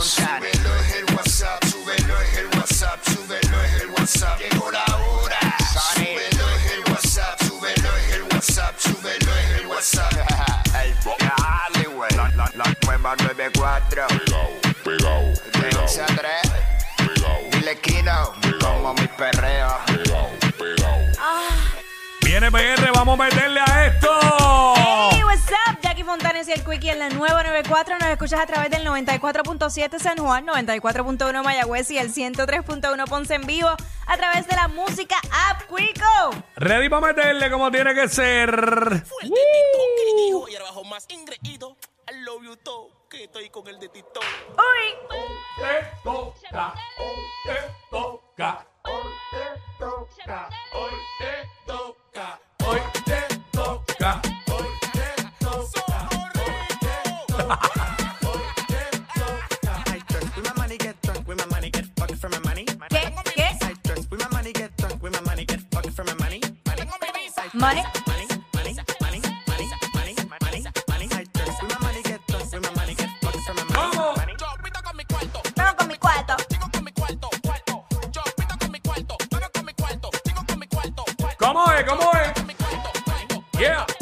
Fontana. Súbelo es el WhatsApp, súbelo es el WhatsApp, súbelo es el WhatsApp. Llegó la hora. Súbelo es el WhatsApp, súbelo es el WhatsApp, súbelo es el WhatsApp. El Dale, güey. La, la, la nueva 94. Pegao, pegao, De 11 a 3. pegao, Dile Kino. Como mi perreo. pegao, pegao. Viene PR, vamos a meterle a esto. Y el Quickie en la nueva 94. Nos escuchas a través del 94.7 San Juan, 94.1 Mayagüez y el 103.1 Ponce en vivo a través de la música App Quico. Ready para meterle como tiene que ser. Fue el de que dijo y ahora bajo más ingreído. I love you todo, que estoy con el de Tito. Uy, cuarto. ¿Cómo es? ¿Cómo es? Yeah.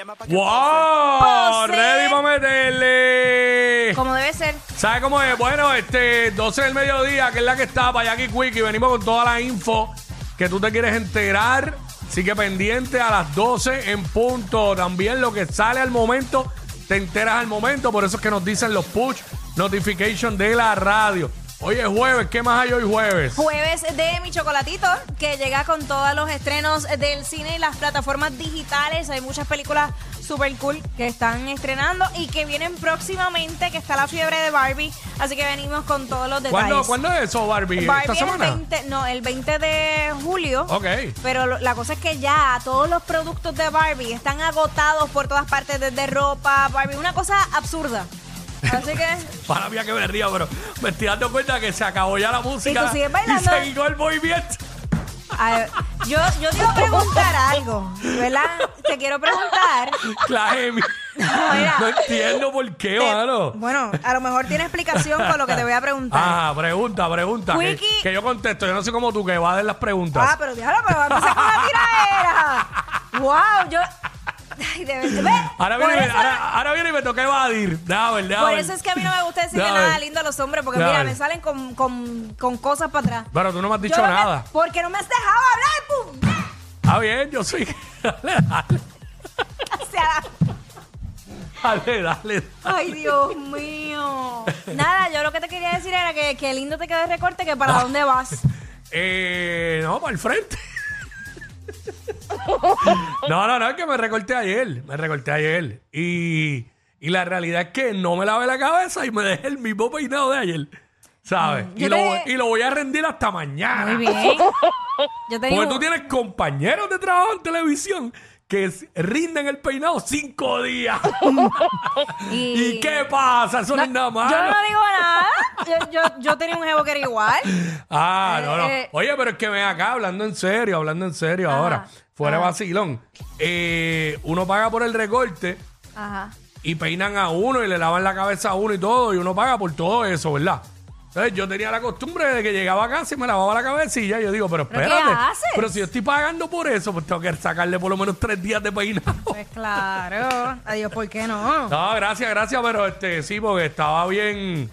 Llama pa' que ¡Wow! Pose. ¡Ready para meterle! Como debe ser. ¿Sabes cómo es? Bueno, este 12 del mediodía, que es la que está para Jackie Quick, y venimos con toda la info que tú te quieres enterar. Así que pendiente a las 12 en punto. También lo que sale al momento, te enteras al momento. Por eso es que nos dicen los push notification de la radio. Hoy es jueves, ¿qué más hay hoy jueves? Jueves de Mi Chocolatito, que llega con todos los estrenos del cine y las plataformas digitales. Hay muchas películas super cool que están estrenando y que vienen próximamente, que está la fiebre de Barbie. Así que venimos con todos los detalles. ¿Cuándo, ¿Cuándo es eso, Barbie? Barbie ¿Esta es el semana? 20, no, el 20 de julio. Ok. Pero lo- la cosa es que ya todos los productos de Barbie están agotados por todas partes, desde ropa, Barbie, una cosa absurda. Así que Para mí que me ría, pero me estoy dando cuenta que se acabó ya la música. Y tú sigues bailando. Y seguí el movimiento. a ver, yo, yo te iba a preguntar algo, ¿verdad? Te quiero preguntar. La Emi. Mira. No entiendo por qué, te- mano. bueno, a lo mejor tiene explicación con lo que te voy a preguntar. Ah, pregunta, pregunta. Que, que yo contesto. Yo no soy como tú que va a dar las preguntas. Ah, pero déjalo, pero va a empezar con la tiraera. ¡Wow! Yo. Ay, de verdad. Ve, ahora, viene, y me- eso- ahora, ahora viene y me toca evadir. Déjame déjame Por eso es que a mí no me gusta decirle Déjame nada lindo a los hombres, porque mira, me salen con, con, con cosas para atrás. Pero tú no me has dicho Yo no me- nada. porque no me has dejado hablar, pum. Está bien, yo soy. Dale, dale. O sea, Dale, dale. ay, Dios mío. Nada, yo lo que te quería decir era que, que lindo te queda el recorte, que para dónde vas. Eh, no, para el frente. no, no, no, es que me recorté ayer. Me recorté ayer. Y, y la realidad es que no me lavé la cabeza y me dejé el mismo peinado de ayer. ¿Sabes? y, yo lo, te- y lo voy a rendir hasta mañana. Muy bien. Yo te digo. Porque tú tienes compañeros de trabajo en televisión que rinden el peinado cinco días. ¿Y qué pasa? Eso no, es nada malo. Yo no digo nada. Yo, yo, yo tenía un jevo que era igual. Ah, no, no. Eh. Oye, pero es que ven acá hablando en serio, hablando en serio Ajá. ahora. fuera de vacilón, eh, uno paga por el recorte Ajá. y peinan a uno y le lavan la cabeza a uno y todo, y uno paga por todo eso, ¿verdad? Entonces yo tenía la costumbre de que llegaba a casa y me lavaba la cabecilla y yo digo, pero ¿Pero espérate, qué haces? pero si yo estoy pagando por eso, pues tengo que sacarle por lo menos tres días de peinado. Pues claro. Adiós, ¿por qué no? No, gracias, gracias, pero este sí, porque estaba bien,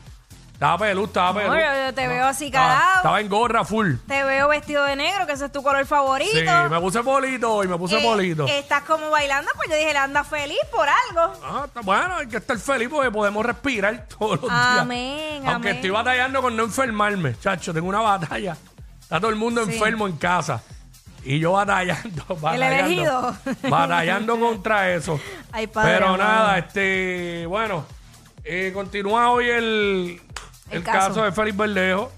estaba pelú, estaba pelú. No, yo- yo te veo así Estaba- calado. Estaba en gorra full. Te veo vestido de negro, que ese es tu color favorito. Sí, me puse polito y me puse Eh, polito. Estás como bailando, pues yo dije, le anda feliz por algo. Ah, está bueno, hay que estar feliz porque podemos respirar todos los Amén, días. Aunque amén. estoy batallando con no enfermarme, chacho, tengo una batalla. Está todo el mundo Sí. enfermo en casa. Y yo batallando, batallando. elegido. Batallando contra eso. Ay, padre Pero amado. nada, este, bueno, eh, continúa hoy el, el, El caso. caso. de Félix Verdejo.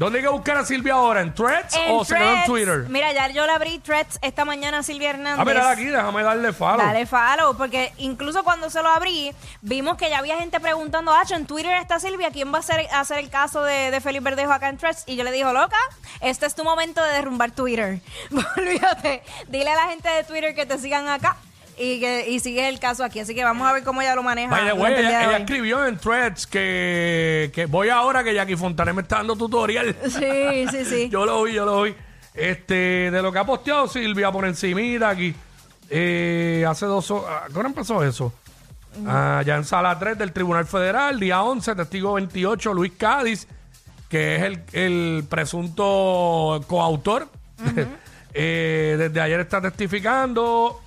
¿Dónde hay que buscar a Silvia ahora? ¿En Threads En o se quedó en Threads. Twitter? Mira, ya yo le abrí threads esta mañana a Silvia Hernández. Ah, mira aquí, déjame darle follow. Dale follow, porque incluso cuando se lo abrí, vimos que ya había gente preguntando, Hacho, en Twitter está Silvia, ¿quién va a hacer, hacer el caso de, de Felipe Verdejo acá en Threads? Y yo le digo, loca, este es tu momento de derrumbar Twitter. Olvídate, dile a la gente de Twitter que te sigan acá y que y sigue el caso aquí. Así que vamos a ver cómo ella lo maneja. By the way, durante el día ella, de ella hoy. escribió en Threads que, que voy ahora que Jackie Fontané me está dando tutorial. Sí, sí, sí. yo lo vi, yo lo vi. Este, de lo que ha posteado Silvia por encimita aquí. Eh, hace dos horas. ¿Cuándo empezó eso? Ah, ya en sala 3 del Tribunal Federal, día 11, testigo 28, Luis Cádiz, que es el, el presunto coautor. Eh, desde ayer está testificando.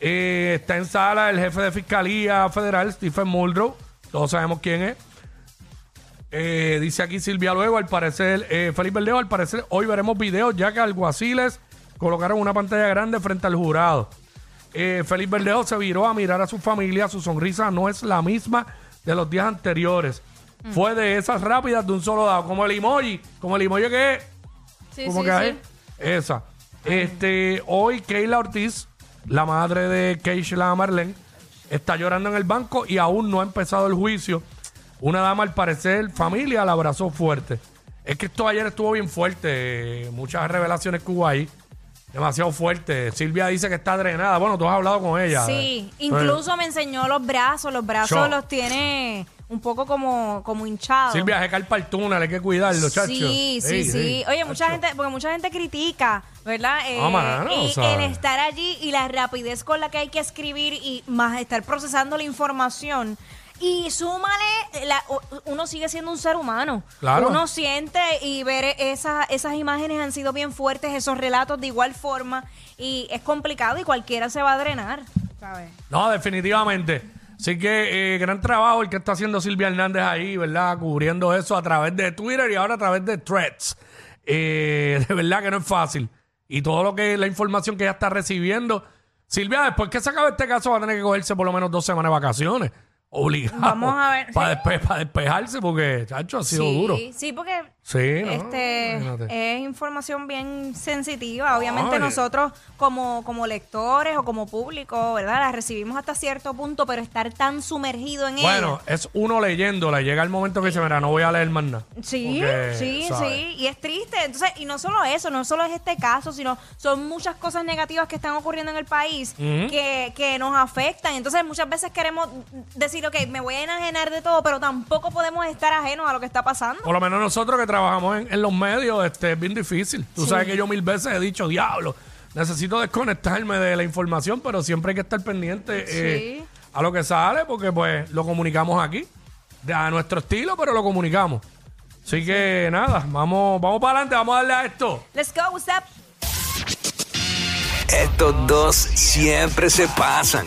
Eh, está en sala el jefe de Fiscalía Federal, Stephen Muldrow. Todos sabemos quién es. Eh, dice aquí Silvia luego, al parecer, eh, Felipe Verdejo, al parecer, hoy veremos videos ya que alguaciles colocaron una pantalla grande frente al jurado. Eh, Felipe Verdejo se viró a mirar a su familia, su sonrisa no es la misma de los días anteriores. Fue de esas rápidas de un solo dado, como el emoji, como el emoji que es, Sí, como sí, que sí. es, esa. Este, hoy Keila Ortiz, la madre de Keishla Marlene, está llorando en el banco y aún no ha empezado el juicio. Una dama, al parecer, familia, la abrazó fuerte. Es que esto ayer estuvo bien fuerte. eh, Muchas revelaciones que hubo ahí. Demasiado fuerte. Silvia dice que está drenada. Bueno, tú has hablado con ella. Sí, eh. incluso me enseñó los brazos. Los brazos Yo. los tiene un poco como, como hinchados. Silvia, es carpa el túnel, hay que cuidarlo, chacho. Sí, sí, Ey, sí. ey, Oye, mucha chacho. gente, porque mucha gente critica, ¿verdad? Eh, Ah, mano, el, ¿sabes? el estar allí y la rapidez con la que hay que escribir y más estar procesando la información. Y súmale, la- u- uno sigue siendo un ser humano. Claro. Uno siente y ver esas, esas imágenes han sido bien fuertes, esos relatos de igual forma. Y es complicado y cualquiera se va a drenar, ¿sabes? No, definitivamente. Así que eh, gran trabajo el que está haciendo Silvia Hernández ahí, ¿verdad? Cubriendo eso a través de Twitter y ahora a través de Threads. Eh, de verdad que no es fácil. Y todo lo que la información que ella está recibiendo. Silvia, después que se acabe este caso, va a tener que cogerse por lo menos dos semanas de vacaciones. Obligado. Vamos a ver. Para, despe- para despejarse, porque, chacho, ha sido duro. Sí, porque Sí, ¿no? este Imagínate. es información bien sensitiva. Obviamente nosotros como, como lectores o como público, ¿verdad? La recibimos hasta cierto punto, pero estar tan sumergido en Bueno, ella. es uno leyéndola. Llega el momento que dice, mira, no voy a leer más nada. Sí, Porque, sí, ¿sabes? sí, y es triste. Entonces, y no solo eso, no solo es este caso, sino son muchas cosas negativas que están ocurriendo en el país que, que nos afectan. Entonces, muchas veces queremos decir, ok, me voy a enajenar de todo, pero tampoco podemos estar ajenos a lo que está pasando. Por lo menos nosotros que trabajamos en, en los medios, este, es bien difícil. Tú Sí. sabes que yo mil veces he dicho, diablo, necesito desconectarme de la información, pero siempre hay que estar pendiente eh, Sí. a lo que sale, porque pues lo comunicamos aquí, a nuestro estilo, pero lo comunicamos. Así que nada, vamos, vamos para adelante, vamos a darle a esto. Let's go, what's up? Estos dos siempre se pasan.